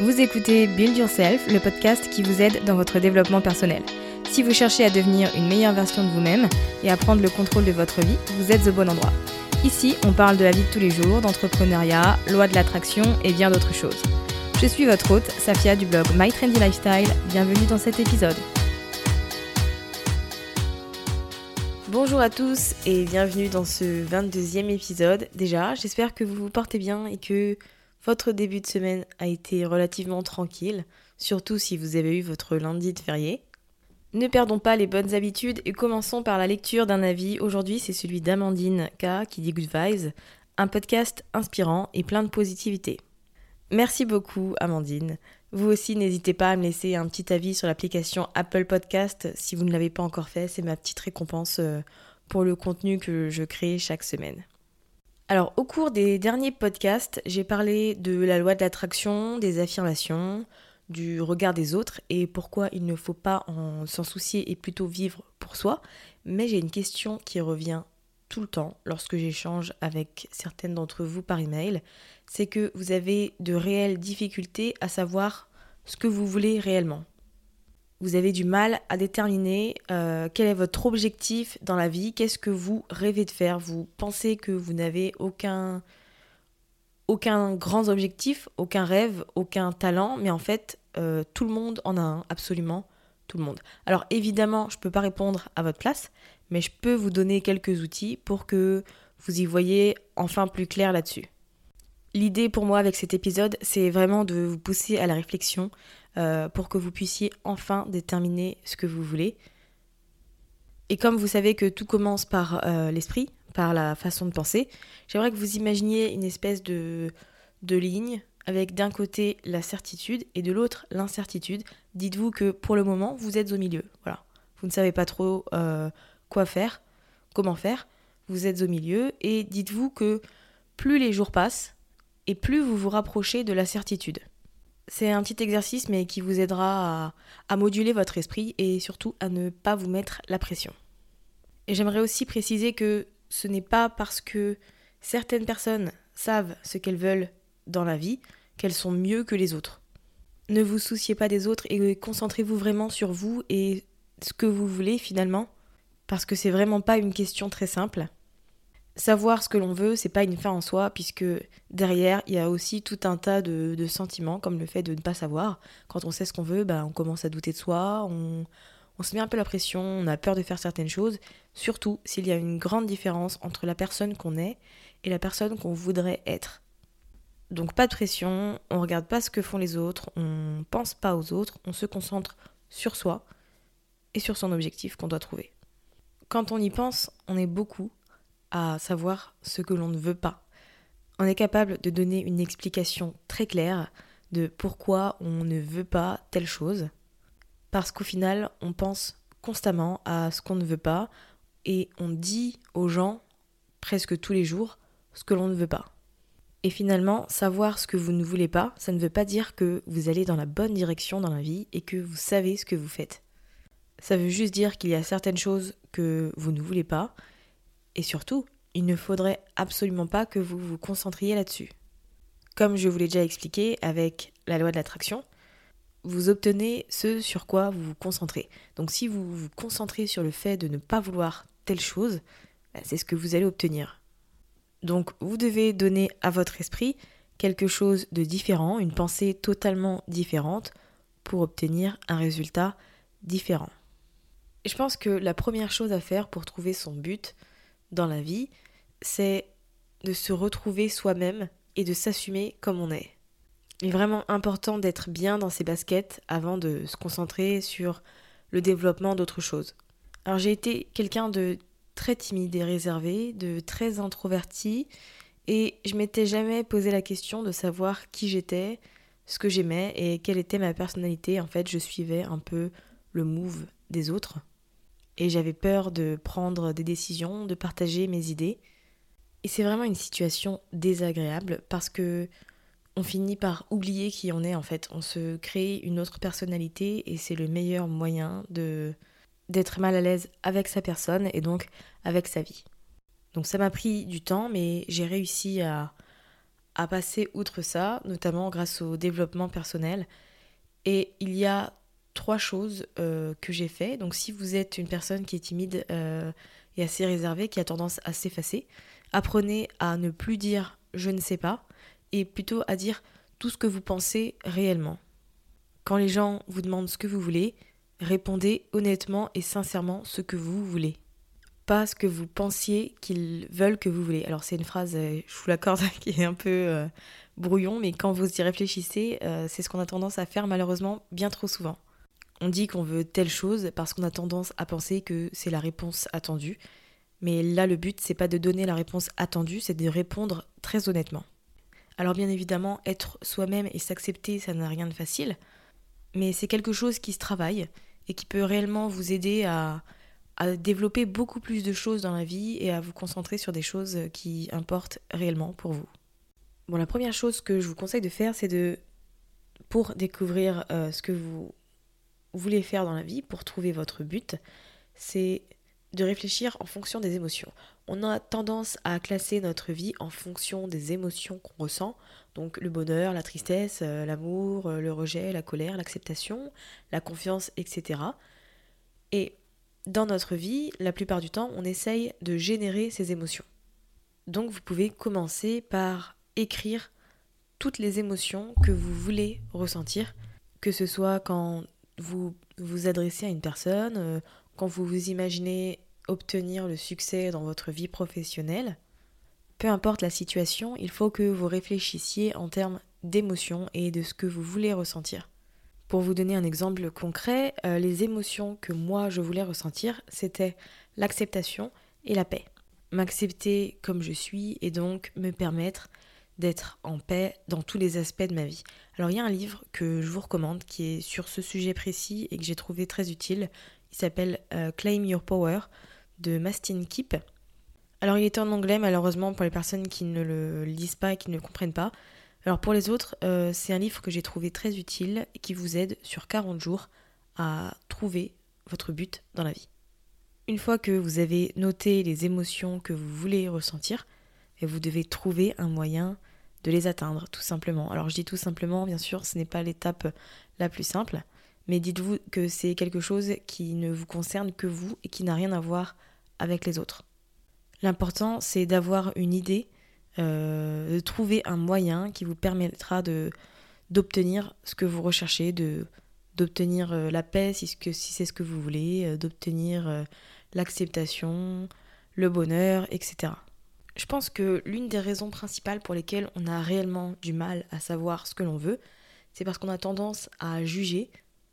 Vous écoutez Build Yourself, le podcast qui vous aide dans votre développement personnel. Si vous cherchez à devenir une meilleure version de vous-même et à prendre le contrôle de votre vie, vous êtes au bon endroit. Ici, on parle de la vie de tous les jours, d'entrepreneuriat, loi de l'attraction et bien d'autres choses. Je suis votre hôte, Safia du blog My Trendy Lifestyle. Bienvenue dans cet épisode. Bonjour à tous et bienvenue dans ce 22e épisode. Déjà, j'espère que vous vous portez bien et que votre début de semaine a été relativement tranquille, surtout si vous avez eu votre lundi de férié. Ne perdons pas les bonnes habitudes et commençons par la lecture d'un avis. Aujourd'hui, c'est celui d'Amandine K qui dit Good Vibes, un podcast inspirant et plein de positivité. Merci beaucoup, Amandine. Vous aussi, n'hésitez pas à me laisser un petit avis sur l'application Apple Podcast si vous ne l'avez pas encore fait. C'est ma petite récompense euh, pour le contenu que je crée chaque semaine. Alors, au cours des derniers podcasts, j'ai parlé de la loi de l'attraction, des affirmations, du regard des autres et pourquoi il ne faut pas s'en soucier et plutôt vivre pour soi. Mais j'ai une question qui revient tout le temps lorsque j'échange avec certaines d'entre vous par email, c'est que vous avez de réelles difficultés à savoir ce que vous voulez réellement. Vous avez du mal à déterminer euh, quel est votre objectif dans la vie, qu'est-ce que vous rêvez de faire? Vous pensez que vous n'avez aucun aucun grand objectif, aucun rêve, aucun talent, mais en fait, euh, tout le monde en a un, absolument tout le monde. Alors évidemment, je ne peux pas répondre à votre place, mais je peux vous donner quelques outils pour que vous y voyez enfin plus clair là-dessus. L'idée pour moi avec cet épisode, c'est vraiment de vous pousser à la réflexion euh, pour que vous puissiez enfin déterminer ce que vous voulez. Et comme vous savez que tout commence par euh, l'esprit, par la façon de penser. J'aimerais que vous imaginiez une espèce de, de ligne avec d'un côté la certitude et de l'autre l'incertitude. Dites-vous que pour le moment, vous êtes au milieu. Voilà. Vous ne savez pas trop euh, quoi faire, comment faire. Vous êtes au milieu et dites-vous que plus les jours passent et plus vous vous rapprochez de la certitude. C'est un petit exercice mais qui vous aidera à, moduler votre esprit et surtout à ne pas vous mettre la pression. Et j'aimerais aussi préciser que ce n'est pas parce que certaines personnes savent ce qu'elles veulent dans la vie qu'elles sont mieux que les autres. Ne vous souciez pas des autres et concentrez-vous vraiment sur vous et ce que vous voulez finalement, parce que c'est vraiment pas une question très simple. Savoir ce que l'on veut, c'est pas une fin en soi, puisque derrière, il y a aussi tout un tas de, sentiments, comme le fait de ne pas savoir. Quand on sait ce qu'on veut, bah, on commence à douter de soi, on, on se met un peu la pression, on a peur de faire certaines choses, surtout s'il y a une grande différence entre la personne qu'on est et la personne qu'on voudrait être. Donc pas de pression, on regarde pas ce que font les autres, on pense pas aux autres, on se concentre sur soi et sur son objectif qu'on doit trouver. Quand on y pense, on est beaucoup savoir ce que l'on ne veut pas. On est capable de donner une explication très claire de pourquoi on ne veut pas telle chose, parce qu'au final, on pense constamment à ce qu'on ne veut pas et on dit aux gens presque tous les jours ce que l'on ne veut pas. Et finalement, savoir ce que vous ne voulez pas, ça ne veut pas dire que vous allez dans la bonne direction dans la vie et que vous savez ce que vous faites. Ça veut juste dire qu'il y a certaines choses que vous ne voulez pas et surtout, il ne faudrait absolument pas que vous vous concentriez là-dessus. Comme je vous l'ai déjà expliqué avec la loi de l'attraction, vous obtenez ce sur quoi vous vous concentrez. Donc si vous vous concentrez sur le fait de ne pas vouloir telle chose, bah, c'est ce que vous allez obtenir. Donc vous devez donner à votre esprit quelque chose de différent, une pensée totalement différente pour obtenir un résultat différent. Et je pense que la première chose à faire pour trouver son but dans la vie, c'est de se retrouver soi-même et de s'assumer comme on est. Il est vraiment important d'être bien dans ses baskets avant de se concentrer sur le développement d'autres choses. Alors j'ai été quelqu'un de très timide et réservé, de très introverti, et je m'étais jamais posé la question de savoir qui j'étais, ce que j'aimais et quelle était ma personnalité. En fait, je suivais un peu le move des autres. Et j'avais peur de prendre des décisions, de partager mes idées. Et c'est vraiment une situation désagréable parce que on finit par oublier qui on est en fait. On se crée une autre personnalité et c'est le meilleur moyen de d'être mal à l'aise avec sa personne et donc avec sa vie. Donc ça m'a pris du temps, mais j'ai réussi à, à passer outre ça, notamment grâce au développement personnel. Et il y a trois choses euh, que j'ai fait. Donc si vous êtes une personne qui est timide euh, et assez réservée, qui a tendance à s'effacer, apprenez à ne plus dire je ne sais pas et plutôt à dire tout ce que vous pensez réellement. Quand les gens vous demandent ce que vous voulez, répondez honnêtement et sincèrement ce que vous voulez. Pas ce que vous pensiez qu'ils veulent que vous voulez. Alors c'est une phrase, euh, je vous l'accorde, qui est un peu brouillon, mais quand vous y réfléchissez, c'est ce qu'on a tendance à faire malheureusement bien trop souvent. On dit qu'on veut telle chose parce qu'on a tendance à penser que c'est la réponse attendue. Mais là, le but, c'est pas de donner la réponse attendue, c'est de répondre très honnêtement. Alors bien évidemment, être soi-même et s'accepter, ça n'a rien de facile, mais c'est quelque chose qui se travaille et qui peut réellement vous aider à, développer beaucoup plus de choses dans la vie et à vous concentrer sur des choses qui importent réellement pour vous. Bon, la première chose que je vous conseille de faire, c'est de, pour découvrir euh, ce que vous voulez faire dans la vie, pour trouver votre but, c'est de réfléchir en fonction des émotions on a tendance à classer notre vie en fonction des émotions qu'on ressent, donc le bonheur, la tristesse, euh, l'amour, euh, le rejet, la colère, l'acceptation, la confiance, etc. Et dans notre vie, la plupart du temps, on essaye de générer ces émotions. Donc vous pouvez commencer par écrire toutes les émotions que vous voulez ressentir, que ce soit quand vous vous adressez à une personne, euh, quand vous vous imaginez obtenir le succès dans votre vie professionnelle, peu importe la situation, il faut que vous réfléchissiez en termes d'émotions et de ce que vous voulez ressentir. Pour vous donner un exemple concret, euh, les émotions que moi je voulais ressentir, c'était l'acceptation et la paix. M'accepter comme je suis et donc me permettre d'être en paix dans tous les aspects de ma vie. Alors il y a un livre que je vous recommande qui est sur ce sujet précis et que j'ai trouvé très utile. Il s'appelle euh, Claim Your Power de Mastin Keep. Alors il est en anglais malheureusement pour les personnes qui ne le lisent pas et qui ne le comprennent pas. Alors pour les autres, euh, c'est un livre que j'ai trouvé très utile et qui vous aide sur 40 jours à trouver votre but dans la vie. Une fois que vous avez noté les émotions que vous voulez ressentir, et vous devez trouver un moyen de les atteindre, tout simplement. Alors je dis tout simplement, bien sûr, ce n'est pas l'étape la plus simple, mais dites-vous que c'est quelque chose qui ne vous concerne que vous et qui n'a rien à voir avec les autres. L'important, c'est d'avoir une idée, euh, de trouver un moyen qui vous permettra de d'obtenir ce que vous recherchez, d'obtenir euh, la paix si, si c'est ce que vous voulez, euh, d'obtenir l'acceptation, le bonheur, etc. Je pense que l'une des raisons principales pour lesquelles on a réellement du mal à savoir ce que l'on veut, c'est parce qu'on a tendance à juger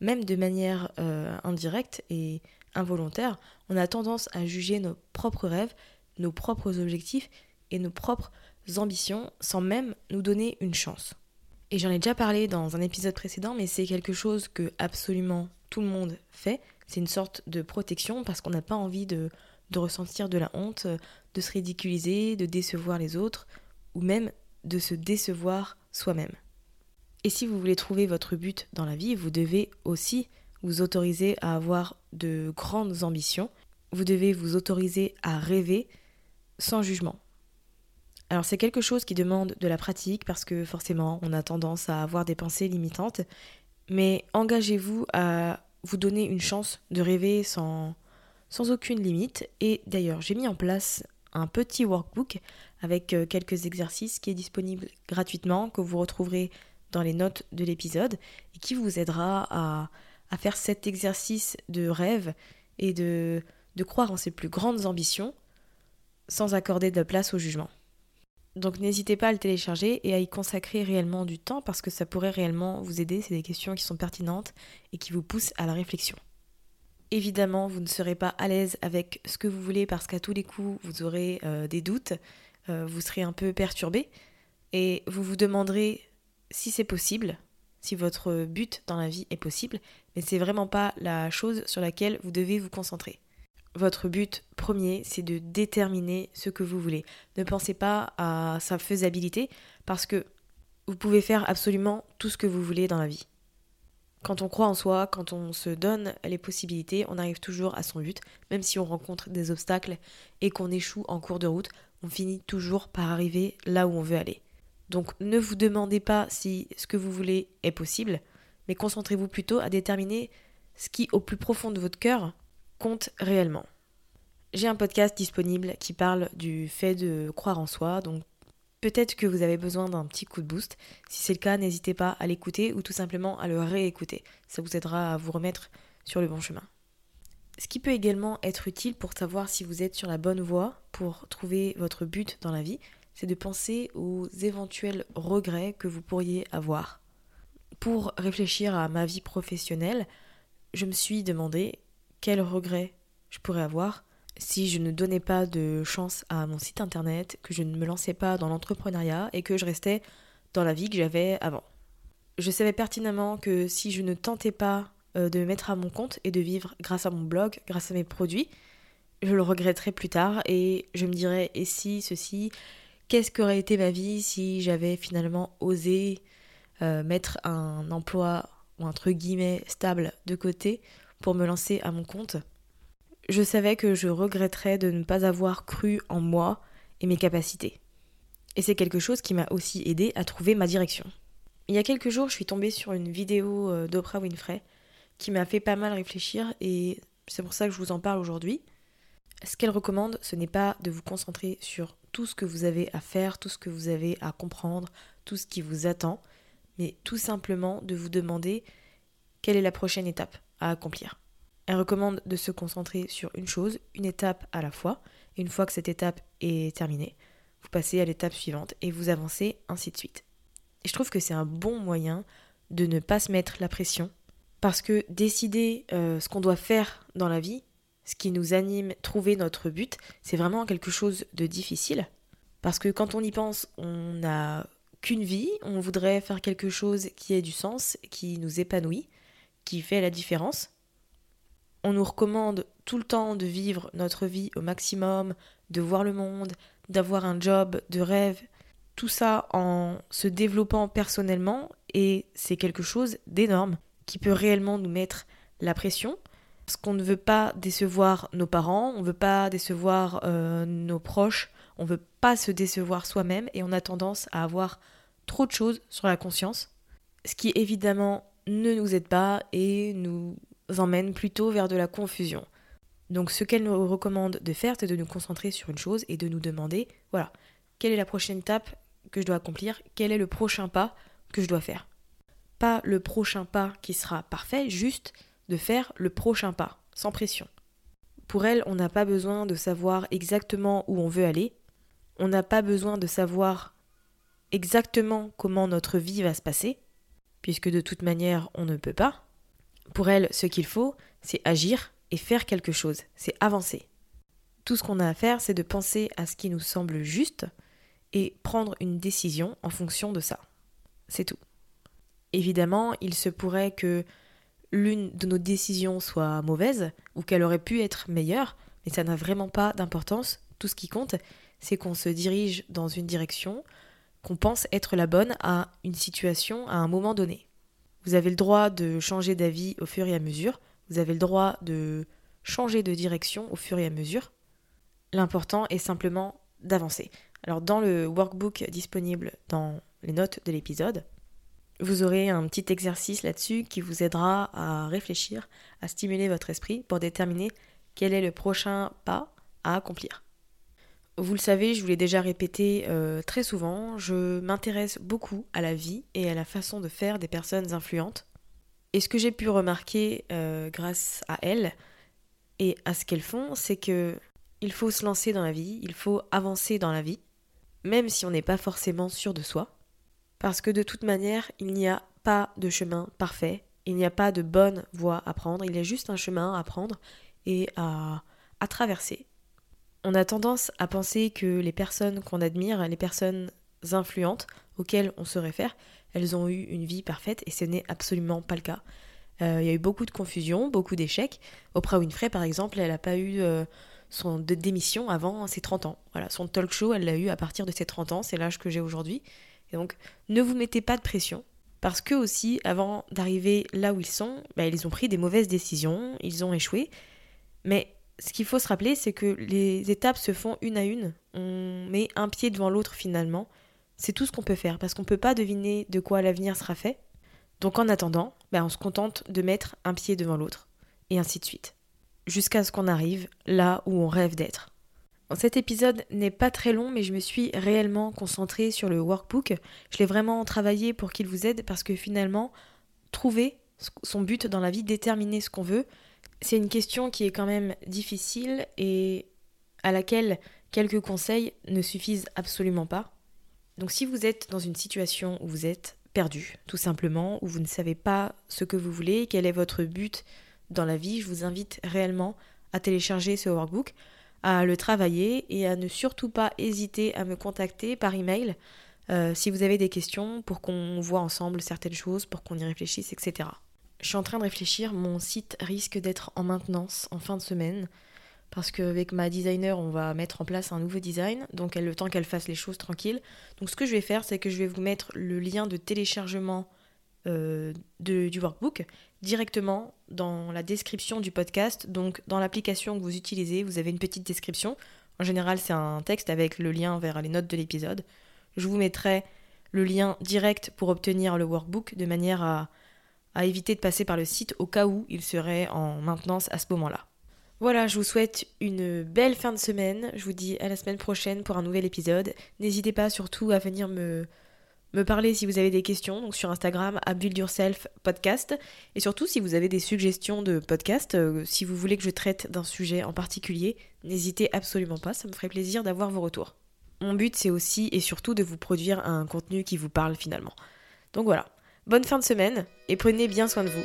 même de manière euh, indirecte et involontaire, on a tendance à juger nos propres rêves, nos propres objectifs et nos propres ambitions sans même nous donner une chance. Et j'en ai déjà parlé dans un épisode précédent, mais c'est quelque chose que absolument tout le monde fait. C'est une sorte de protection parce qu'on n'a pas envie de, de ressentir de la honte, de se ridiculiser, de décevoir les autres, ou même de se décevoir soi-même. Et si vous voulez trouver votre but dans la vie, vous devez aussi vous autoriser à avoir de grandes ambitions, vous devez vous autoriser à rêver sans jugement. Alors c'est quelque chose qui demande de la pratique parce que forcément on a tendance à avoir des pensées limitantes, mais engagez-vous à vous donner une chance de rêver sans, sans aucune limite. Et d'ailleurs j'ai mis en place un petit workbook avec euh, quelques exercices qui est disponible gratuitement, que vous retrouverez dans les notes de l'épisode, et qui vous aidera à, faire cet exercice de rêve et de, de croire en ses plus grandes ambitions sans accorder de place au jugement. Donc n'hésitez pas à le télécharger et à y consacrer réellement du temps parce que ça pourrait réellement vous aider. C'est des questions qui sont pertinentes et qui vous poussent à la réflexion. Évidemment, vous ne serez pas à l'aise avec ce que vous voulez parce qu'à tous les coups, vous aurez euh, des doutes, euh, vous serez un peu perturbé et vous vous demanderez si c'est possible, si votre but dans la vie est possible, mais c'est vraiment pas la chose sur laquelle vous devez vous concentrer votre but premier, c'est de déterminer ce que vous voulez. Ne pensez pas à sa faisabilité parce que vous pouvez faire absolument tout ce que vous voulez dans la vie. Quand on croit en soi, quand on se donne les possibilités, on arrive toujours à son but, même si on rencontre des obstacles et qu'on échoue en cours de route, on finit toujours par arriver là où on veut aller. Donc ne vous demandez pas si ce que vous voulez est possible, mais concentrez-vous plutôt à déterminer ce qui, au plus profond de votre cœur, compte réellement. J'ai un podcast disponible qui parle du fait de croire en soi, donc peut-être que vous avez besoin d'un petit coup de boost. Si c'est le cas, n'hésitez pas à l'écouter ou tout simplement à le réécouter. Ça vous aidera à vous remettre sur le bon chemin. Ce qui peut également être utile pour savoir si vous êtes sur la bonne voie pour trouver votre but dans la vie, c'est de penser aux éventuels regrets que vous pourriez avoir. Pour réfléchir à ma vie professionnelle, je me suis demandé quel regret je pourrais avoir si je ne donnais pas de chance à mon site internet, que je ne me lançais pas dans l'entrepreneuriat et que je restais dans la vie que j'avais avant. Je savais pertinemment que si je ne tentais pas euh, de me mettre à mon compte et de vivre grâce à mon blog, grâce à mes produits, je le regretterais plus tard et je me dirais et si ceci, qu'est-ce qu'aurait été ma vie si j'avais finalement osé euh, mettre un emploi ou entre guillemets stable de côté pour me lancer à mon compte? Je savais que je regretterais de ne pas avoir cru en moi et mes capacités. Et c'est quelque chose qui m'a aussi aidé à trouver ma direction. Il y a quelques jours, je suis tombée sur une vidéo euh, d'Oprah Winfrey qui m'a fait pas mal réfléchir et c'est pour ça que je vous en parle aujourd'hui. Ce qu'elle recommande, ce n'est pas de vous concentrer sur tout ce que vous avez à faire, tout ce que vous avez à comprendre, tout ce qui vous attend, mais tout simplement de vous demander quelle est la prochaine étape à accomplir. Elle recommande de se concentrer sur une chose, une étape à la fois, une fois que cette étape est terminée, vous passez à l'étape suivante et vous avancez ainsi de suite. Et je trouve que c'est un bon moyen de ne pas se mettre la pression, parce que décider euh, ce qu'on doit faire dans la vie, ce qui nous anime, trouver notre but, c'est vraiment quelque chose de difficile. Parce que quand on y pense, on n'a qu'une vie, on voudrait faire quelque chose qui ait du sens, qui nous épanouit, qui fait la différence. On nous recommande tout le temps de vivre notre vie au maximum, de voir le monde, d'avoir un job de rêve, tout ça en se développant personnellement et c'est quelque chose d'énorme qui peut réellement nous mettre la pression. Parce qu'on ne veut pas décevoir nos parents, on ne veut pas décevoir euh, nos proches, on ne veut pas se décevoir soi-même et on a tendance à avoir trop de choses sur la conscience, ce qui évidemment ne nous aide pas et nous emmène plutôt vers de la confusion. Donc ce qu'elle nous recommande de faire, c'est de nous concentrer sur une chose et de nous demander, voilà, quelle est la prochaine étape que je dois accomplir, quel est le prochain pas que je dois faire. Pas le prochain pas qui sera parfait, juste de faire le prochain pas, sans pression. Pour elle, on n'a pas besoin de savoir exactement où on veut aller, on n'a pas besoin de savoir exactement comment notre vie va se passer, puisque de toute manière on ne peut pas. Pour elle, ce qu'il faut, c'est agir et faire quelque chose, c'est avancer. Tout ce qu'on a à faire, c'est de penser à ce qui nous semble juste et prendre une décision en fonction de ça. C'est tout. Évidemment, il se pourrait que l'une de nos décisions soit mauvaise ou qu'elle aurait pu être meilleure, mais ça n'a vraiment pas d'importance. Tout ce qui compte, c'est qu'on se dirige dans une direction qu'on pense être la bonne à une situation à un moment donné. Vous avez le droit de changer d'avis au fur et à mesure, vous avez le droit de changer de direction au fur et à mesure. L'important est simplement d'avancer. Alors dans le workbook disponible dans les notes de l'épisode, vous aurez un petit exercice là-dessus qui vous aidera à réfléchir, à stimuler votre esprit pour déterminer quel est le prochain pas à accomplir. Vous le savez, je vous l'ai déjà répété euh, très souvent, je m'intéresse beaucoup à la vie et à la façon de faire des personnes influentes. Et ce que j'ai pu remarquer euh, grâce à elles et à ce qu'elles font, c'est que il faut se lancer dans la vie, il faut avancer dans la vie, même si on n'est pas forcément sûr de soi, parce que de toute manière, il n'y a pas de chemin parfait, il n'y a pas de bonne voie à prendre, il y a juste un chemin à prendre et à, à traverser. On a tendance à penser que les personnes qu'on admire, les personnes influentes auxquelles on se réfère, elles ont eu une vie parfaite et ce n'est absolument pas le cas. Euh, il y a eu beaucoup de confusion, beaucoup d'échecs. Oprah Winfrey, par exemple, elle n'a pas eu euh, son de démission avant ses 30 ans. Voilà, son talk show, elle l'a eu à partir de ses 30 ans, c'est l'âge que j'ai aujourd'hui. Donc, ne vous mettez pas de pression, parce que aussi, avant d'arriver là où ils sont, bah, ils ont pris des mauvaises décisions, ils ont échoué. Mais ce qu'il faut se rappeler, c'est que les étapes se font une à une. On met un pied devant l'autre finalement. C'est tout ce qu'on peut faire, parce qu'on ne peut pas deviner de quoi l'avenir sera fait. Donc en attendant, bah, on se contente de mettre un pied devant l'autre, et ainsi de suite jusqu'à ce qu'on arrive là où on rêve d'être. Cet épisode n'est pas très long, mais je me suis réellement concentrée sur le workbook. Je l'ai vraiment travaillé pour qu'il vous aide parce que finalement, trouver son but dans la vie, déterminer ce qu'on veut, c'est une question qui est quand même difficile et à laquelle quelques conseils ne suffisent absolument pas. Donc si vous êtes dans une situation où vous êtes perdu, tout simplement, où vous ne savez pas ce que vous voulez, quel est votre but dans la vie, je vous invite réellement à télécharger ce workbook, à le travailler et à ne surtout pas hésiter à me contacter par email euh, si vous avez des questions pour qu'on voit ensemble certaines choses, pour qu'on y réfléchisse, etc. Je suis en train de réfléchir, mon site risque d'être en maintenance en fin de semaine parce qu'avec ma designer, on va mettre en place un nouveau design, donc elle, le temps qu'elle fasse les choses tranquilles. Donc ce que je vais faire, c'est que je vais vous mettre le lien de téléchargement euh, du workbook directement dans la description du podcast. Donc dans l'application que vous utilisez, vous avez une petite description. En général, c'est un texte avec le lien vers les notes de l'épisode. Je vous mettrai le lien direct pour obtenir le workbook de manière à, à éviter de passer par le site au cas où il serait en maintenance à ce moment-là. Voilà, je vous souhaite une belle fin de semaine. Je vous dis à la semaine prochaine pour un nouvel épisode. N'hésitez pas surtout à venir me me parler si vous avez des questions, donc sur Instagram, à Build Yourself Podcast. Et surtout, si vous avez des suggestions de podcast, euh, si vous voulez que je traite d'un sujet en particulier, n'hésitez absolument pas, ça me ferait plaisir d'avoir vos retours. Mon but, c'est aussi et surtout de vous produire un contenu qui vous parle finalement. Donc voilà, bonne fin de semaine et prenez bien soin de vous.